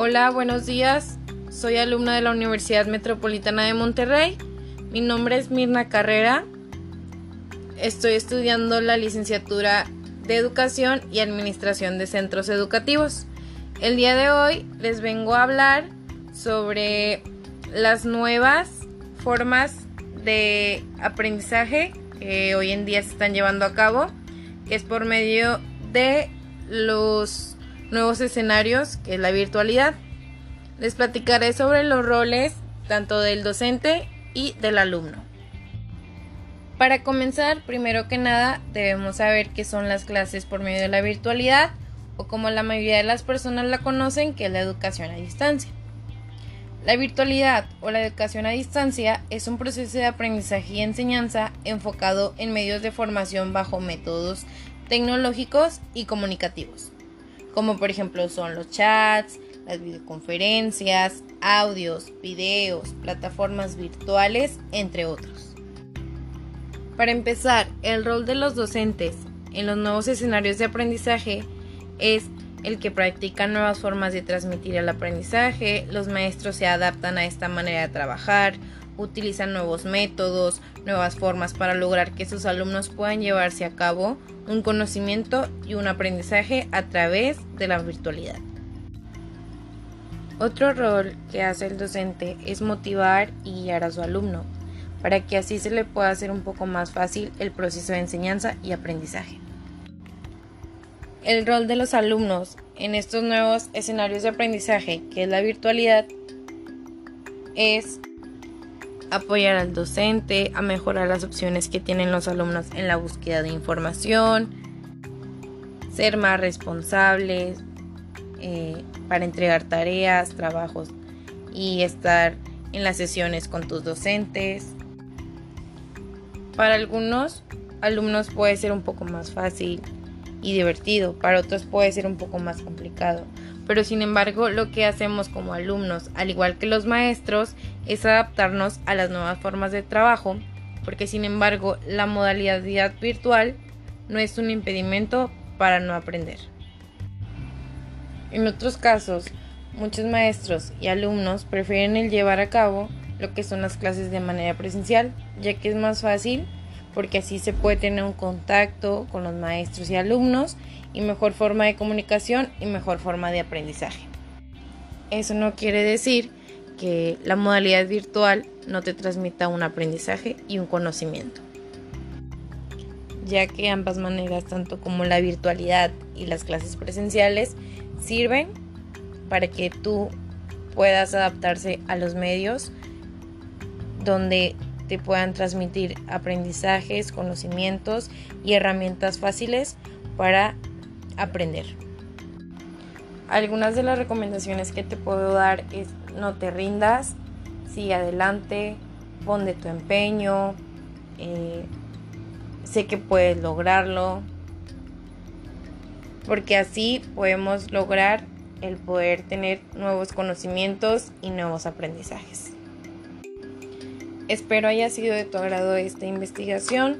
Hola, buenos días. Soy alumna de la Universidad Metropolitana de Monterrey. Mi nombre es Mirna Carrera. Estoy estudiando la licenciatura de Educación y Administración de Centros Educativos. El día de hoy les vengo a hablar sobre las nuevas formas de aprendizaje que hoy en día se están llevando a cabo, que es por medio de los nuevos escenarios, que es la virtualidad. Les platicaré sobre los roles tanto del docente y del alumno. Para comenzar, primero que nada, debemos saber qué son las clases por medio de la virtualidad o como la mayoría de las personas la conocen, que es la educación a distancia. La virtualidad o la educación a distancia es un proceso de aprendizaje y enseñanza enfocado en medios de formación bajo métodos tecnológicos y comunicativos como por ejemplo son los chats, las videoconferencias, audios, videos, plataformas virtuales, entre otros. Para empezar, el rol de los docentes en los nuevos escenarios de aprendizaje es el que practican nuevas formas de transmitir el aprendizaje, los maestros se adaptan a esta manera de trabajar, utilizan nuevos métodos, nuevas formas para lograr que sus alumnos puedan llevarse a cabo un conocimiento y un aprendizaje a través de la virtualidad. Otro rol que hace el docente es motivar y guiar a su alumno, para que así se le pueda hacer un poco más fácil el proceso de enseñanza y aprendizaje. El rol de los alumnos en estos nuevos escenarios de aprendizaje, que es la virtualidad, es apoyar al docente, a mejorar las opciones que tienen los alumnos en la búsqueda de información, ser más responsables eh, para entregar tareas, trabajos y estar en las sesiones con tus docentes. Para algunos alumnos puede ser un poco más fácil y divertido, para otros puede ser un poco más complicado pero sin embargo lo que hacemos como alumnos, al igual que los maestros, es adaptarnos a las nuevas formas de trabajo, porque sin embargo la modalidad virtual no es un impedimento para no aprender. En otros casos, muchos maestros y alumnos prefieren el llevar a cabo lo que son las clases de manera presencial, ya que es más fácil porque así se puede tener un contacto con los maestros y alumnos y mejor forma de comunicación y mejor forma de aprendizaje. Eso no quiere decir que la modalidad virtual no te transmita un aprendizaje y un conocimiento, ya que ambas maneras, tanto como la virtualidad y las clases presenciales, sirven para que tú puedas adaptarse a los medios donde te puedan transmitir aprendizajes, conocimientos y herramientas fáciles para aprender. Algunas de las recomendaciones que te puedo dar es no te rindas, sigue adelante, pon de tu empeño, eh, sé que puedes lograrlo, porque así podemos lograr el poder tener nuevos conocimientos y nuevos aprendizajes. Espero haya sido de tu agrado esta investigación,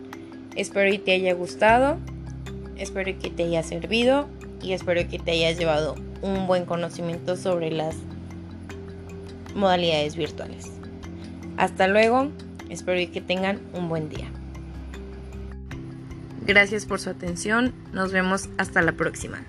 espero y te haya gustado. Espero que te haya servido y espero que te hayas llevado un buen conocimiento sobre las modalidades virtuales. Hasta luego, espero que tengan un buen día. Gracias por su atención, nos vemos hasta la próxima.